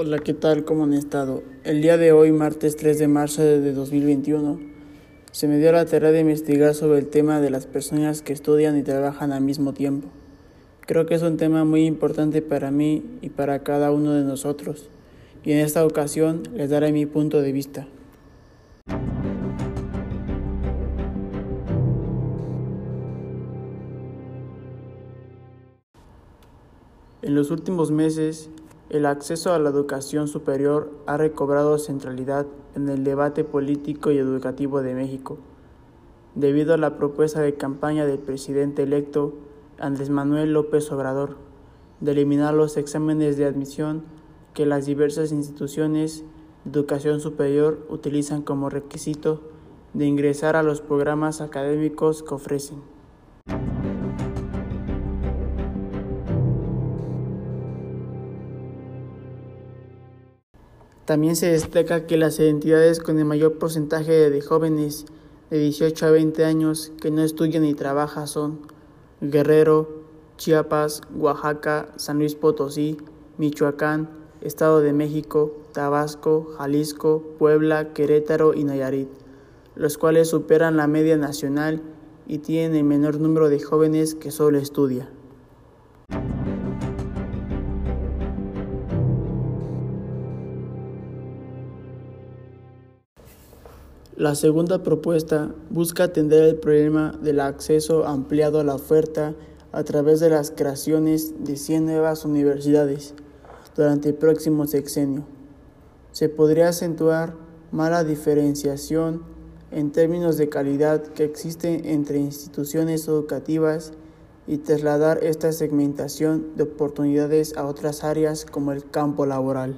Hola, ¿qué tal? ¿Cómo han estado? El día de hoy, martes 3 de marzo de 2021, se me dio la tarea de investigar sobre el tema de las personas que estudian y trabajan al mismo tiempo. Creo que es un tema muy importante para mí y para cada uno de nosotros, y en esta ocasión les daré mi punto de vista. En los últimos meses, el acceso a la educación superior ha recobrado centralidad en el debate político y educativo de México, debido a la propuesta de campaña del presidente electo Andrés Manuel López Obrador de eliminar los exámenes de admisión que las diversas instituciones de educación superior utilizan como requisito de ingresar a los programas académicos que ofrecen. También se destaca que las entidades con el mayor porcentaje de jóvenes de 18 a 20 años que no estudian ni trabajan son Guerrero, Chiapas, Oaxaca, San Luis Potosí, Michoacán, Estado de México, Tabasco, Jalisco, Puebla, Querétaro y Nayarit, los cuales superan la media nacional y tienen el menor número de jóvenes que solo estudia. La segunda propuesta busca atender el problema del acceso ampliado a la oferta a través de las creaciones de 100 nuevas universidades durante el próximo sexenio. Se podría acentuar mala diferenciación en términos de calidad que existe entre instituciones educativas y trasladar esta segmentación de oportunidades a otras áreas como el campo laboral.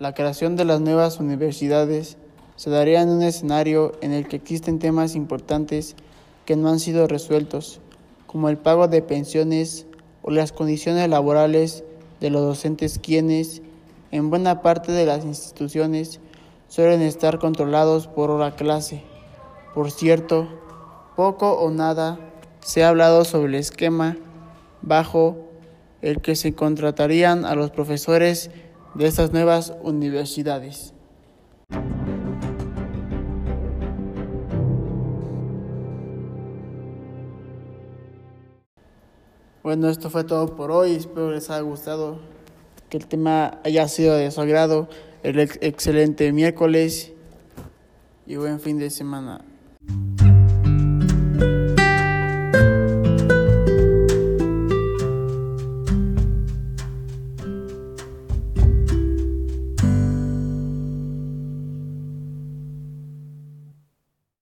La creación de las nuevas universidades se daría en un escenario en el que existen temas importantes que no han sido resueltos, como el pago de pensiones o las condiciones laborales de los docentes quienes, en buena parte de las instituciones, suelen estar controlados por hora clase. Por cierto, poco o nada se ha hablado sobre el esquema bajo el que se contratarían a los profesores de estas nuevas universidades. Bueno, esto fue todo por hoy. Espero les haya gustado, que el tema haya sido de su agrado. El excelente miércoles y buen fin de semana.